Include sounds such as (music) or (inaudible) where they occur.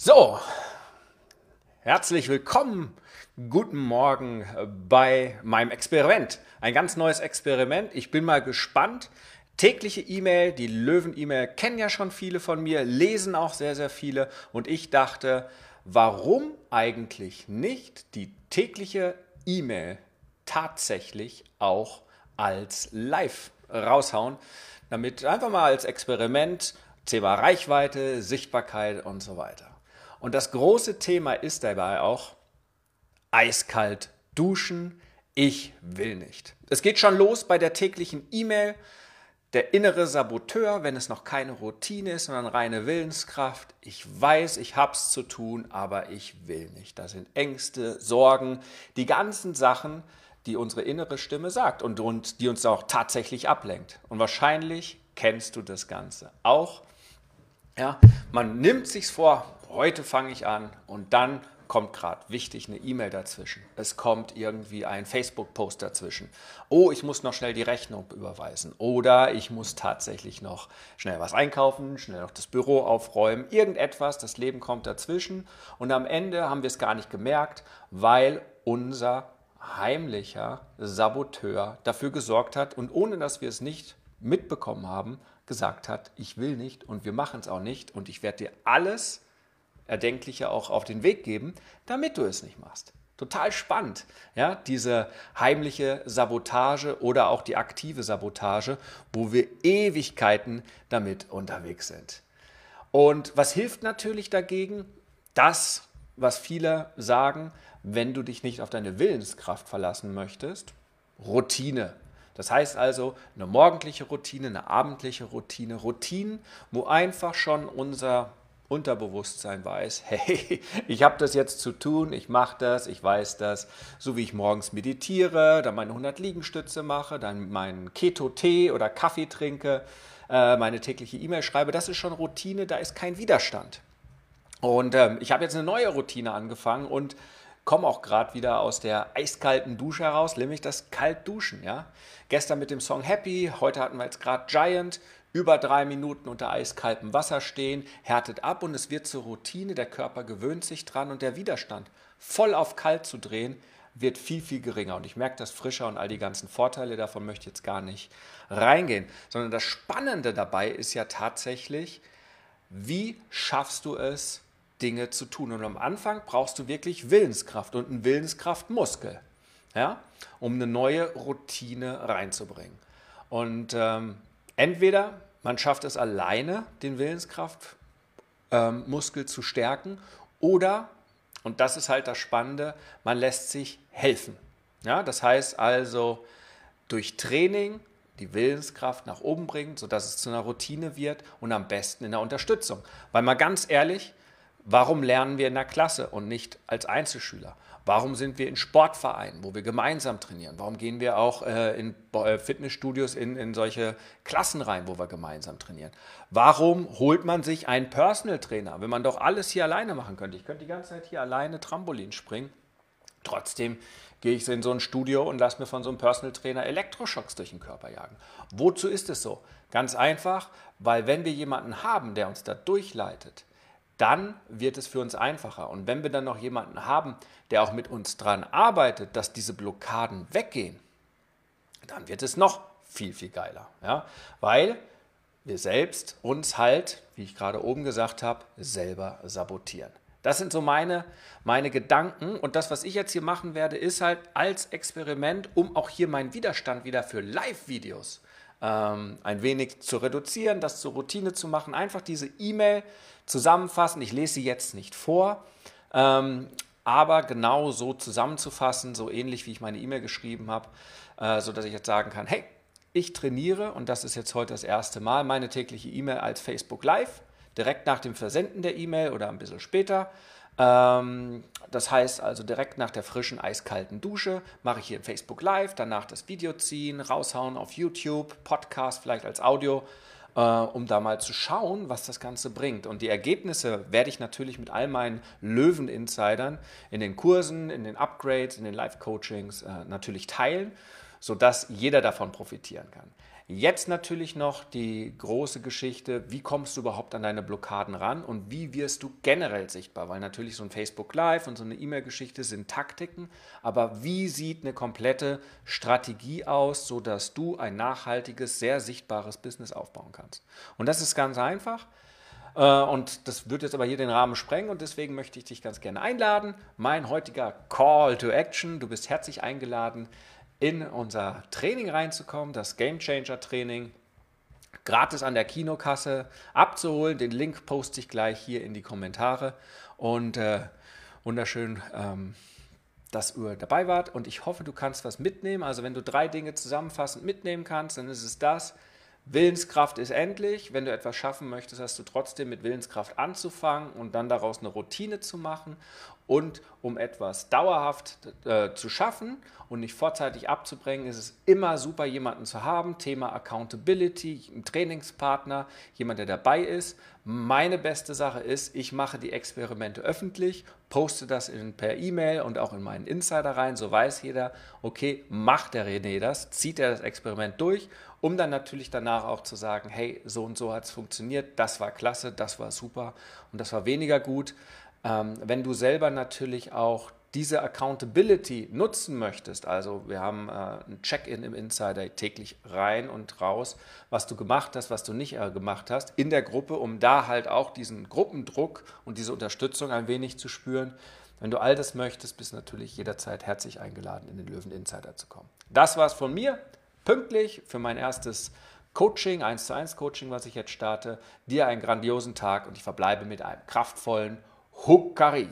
So, herzlich willkommen, guten Morgen bei meinem Experiment. Ein ganz neues Experiment. Ich bin mal gespannt. Tägliche E-Mail, die Löwen-E-Mail kennen ja schon viele von mir, lesen auch sehr, sehr viele. Und ich dachte, warum eigentlich nicht die tägliche E-Mail tatsächlich auch als Live raushauen, damit einfach mal als Experiment Thema Reichweite, Sichtbarkeit und so weiter. Und das große Thema ist dabei auch eiskalt duschen. Ich will nicht. Es geht schon los bei der täglichen E-Mail. Der innere Saboteur, wenn es noch keine Routine ist, sondern reine Willenskraft. Ich weiß, ich hab's zu tun, aber ich will nicht. Das sind Ängste, Sorgen, die ganzen Sachen, die unsere innere Stimme sagt und, und die uns auch tatsächlich ablenkt. Und wahrscheinlich kennst du das Ganze auch. Ja, man nimmt sich's vor, heute fange ich an und dann kommt gerade wichtig eine E-Mail dazwischen. Es kommt irgendwie ein Facebook-Post dazwischen. Oh, ich muss noch schnell die Rechnung überweisen. Oder ich muss tatsächlich noch schnell was einkaufen, schnell noch das Büro aufräumen. Irgendetwas, das Leben kommt dazwischen. Und am Ende haben wir es gar nicht gemerkt, weil unser heimlicher Saboteur dafür gesorgt hat und ohne dass wir es nicht mitbekommen haben, gesagt hat, ich will nicht und wir machen es auch nicht und ich werde dir alles Erdenkliche auch auf den Weg geben, damit du es nicht machst. Total spannend, ja, diese heimliche Sabotage oder auch die aktive Sabotage, wo wir Ewigkeiten damit unterwegs sind. Und was hilft natürlich dagegen? Das, was viele sagen, wenn du dich nicht auf deine Willenskraft verlassen möchtest, Routine. Das heißt also eine morgendliche Routine, eine abendliche Routine, Routinen, wo einfach schon unser Unterbewusstsein weiß, (laughs) hey, ich habe das jetzt zu tun, ich mache das, ich weiß das, so wie ich morgens meditiere, dann meine 100 Liegestütze mache, dann meinen Keto-Tee oder Kaffee trinke, äh, meine tägliche E-Mail schreibe, das ist schon Routine, da ist kein Widerstand. Und ähm, ich habe jetzt eine neue Routine angefangen und komme auch gerade wieder aus der eiskalten Dusche heraus, nämlich das Kaltduschen. Ja? Gestern mit dem Song Happy, heute hatten wir jetzt gerade Giant über drei Minuten unter eiskaltem Wasser stehen, härtet ab und es wird zur Routine, der Körper gewöhnt sich dran und der Widerstand, voll auf kalt zu drehen, wird viel, viel geringer. Und ich merke das frischer und all die ganzen Vorteile davon möchte ich jetzt gar nicht reingehen. Sondern das Spannende dabei ist ja tatsächlich, wie schaffst du es, Dinge zu tun? Und am Anfang brauchst du wirklich Willenskraft und einen Willenskraftmuskel, ja, um eine neue Routine reinzubringen. Und ähm, Entweder man schafft es alleine, den Willenskraftmuskel ähm, zu stärken, oder, und das ist halt das Spannende, man lässt sich helfen. Ja, das heißt also, durch Training die Willenskraft nach oben bringen, sodass es zu einer Routine wird und am besten in der Unterstützung. Weil mal ganz ehrlich, warum lernen wir in der Klasse und nicht als Einzelschüler? Warum sind wir in Sportvereinen, wo wir gemeinsam trainieren? Warum gehen wir auch äh, in äh, Fitnessstudios in, in solche Klassen rein, wo wir gemeinsam trainieren? Warum holt man sich einen Personal Trainer, wenn man doch alles hier alleine machen könnte? Ich könnte die ganze Zeit hier alleine Trampolin springen. Trotzdem gehe ich in so ein Studio und lasse mir von so einem Personal Trainer Elektroschocks durch den Körper jagen. Wozu ist es so? Ganz einfach, weil wenn wir jemanden haben, der uns da durchleitet, dann wird es für uns einfacher. Und wenn wir dann noch jemanden haben, der auch mit uns dran arbeitet, dass diese Blockaden weggehen, dann wird es noch viel, viel geiler. Ja? Weil wir selbst uns halt, wie ich gerade oben gesagt habe, selber sabotieren. Das sind so meine, meine Gedanken. Und das, was ich jetzt hier machen werde, ist halt als Experiment, um auch hier meinen Widerstand wieder für Live-Videos ähm, ein wenig zu reduzieren, das zur Routine zu machen, einfach diese E-Mail zusammenfassen. Ich lese sie jetzt nicht vor, ähm, aber genau so zusammenzufassen, so ähnlich wie ich meine E-Mail geschrieben habe, äh, sodass ich jetzt sagen kann, hey, ich trainiere, und das ist jetzt heute das erste Mal, meine tägliche E-Mail als Facebook Live, direkt nach dem Versenden der E-Mail oder ein bisschen später. Ähm, das heißt also direkt nach der frischen, eiskalten Dusche mache ich hier Facebook Live, danach das Video ziehen, raushauen auf YouTube, Podcast vielleicht als Audio, äh, um da mal zu schauen, was das Ganze bringt. Und die Ergebnisse werde ich natürlich mit all meinen Löwen-Insidern in den Kursen, in den Upgrades, in den Live-Coachings äh, natürlich teilen, sodass jeder davon profitieren kann. Jetzt natürlich noch die große Geschichte, wie kommst du überhaupt an deine Blockaden ran und wie wirst du generell sichtbar? Weil natürlich so ein Facebook Live und so eine E-Mail-Geschichte sind Taktiken, aber wie sieht eine komplette Strategie aus, sodass du ein nachhaltiges, sehr sichtbares Business aufbauen kannst? Und das ist ganz einfach. Äh, und das wird jetzt aber hier den Rahmen sprengen und deswegen möchte ich dich ganz gerne einladen. Mein heutiger Call to Action. Du bist herzlich eingeladen, in unser Training reinzukommen, das Game Changer Training, gratis an der Kinokasse abzuholen. Den Link poste ich gleich hier in die Kommentare und äh, wunderschön. Ähm, dass ihr dabei wart und ich hoffe, du kannst was mitnehmen. Also wenn du drei Dinge zusammenfassend mitnehmen kannst, dann ist es das. Willenskraft ist endlich. Wenn du etwas schaffen möchtest, hast du trotzdem mit Willenskraft anzufangen und dann daraus eine Routine zu machen. Und um etwas dauerhaft äh, zu schaffen und nicht vorzeitig abzubringen, ist es immer super, jemanden zu haben. Thema Accountability, ein Trainingspartner, jemand, der dabei ist. Meine beste Sache ist, ich mache die Experimente öffentlich, poste das in, per E-Mail und auch in meinen Insider rein. So weiß jeder, okay, macht der René das, zieht er das Experiment durch, um dann natürlich danach auch zu sagen, hey, so und so hat es funktioniert, das war klasse, das war super und das war weniger gut. Ähm, wenn du selber natürlich auch diese Accountability nutzen möchtest, also wir haben äh, ein Check-in im Insider täglich rein und raus, was du gemacht hast, was du nicht äh, gemacht hast, in der Gruppe, um da halt auch diesen Gruppendruck und diese Unterstützung ein wenig zu spüren. Wenn du all das möchtest, bist du natürlich jederzeit herzlich eingeladen, in den Löwen Insider zu kommen. Das war's von mir, pünktlich für mein erstes Coaching, 1 zu 1 Coaching, was ich jetzt starte. Dir einen grandiosen Tag und ich verbleibe mit einem kraftvollen Hukari.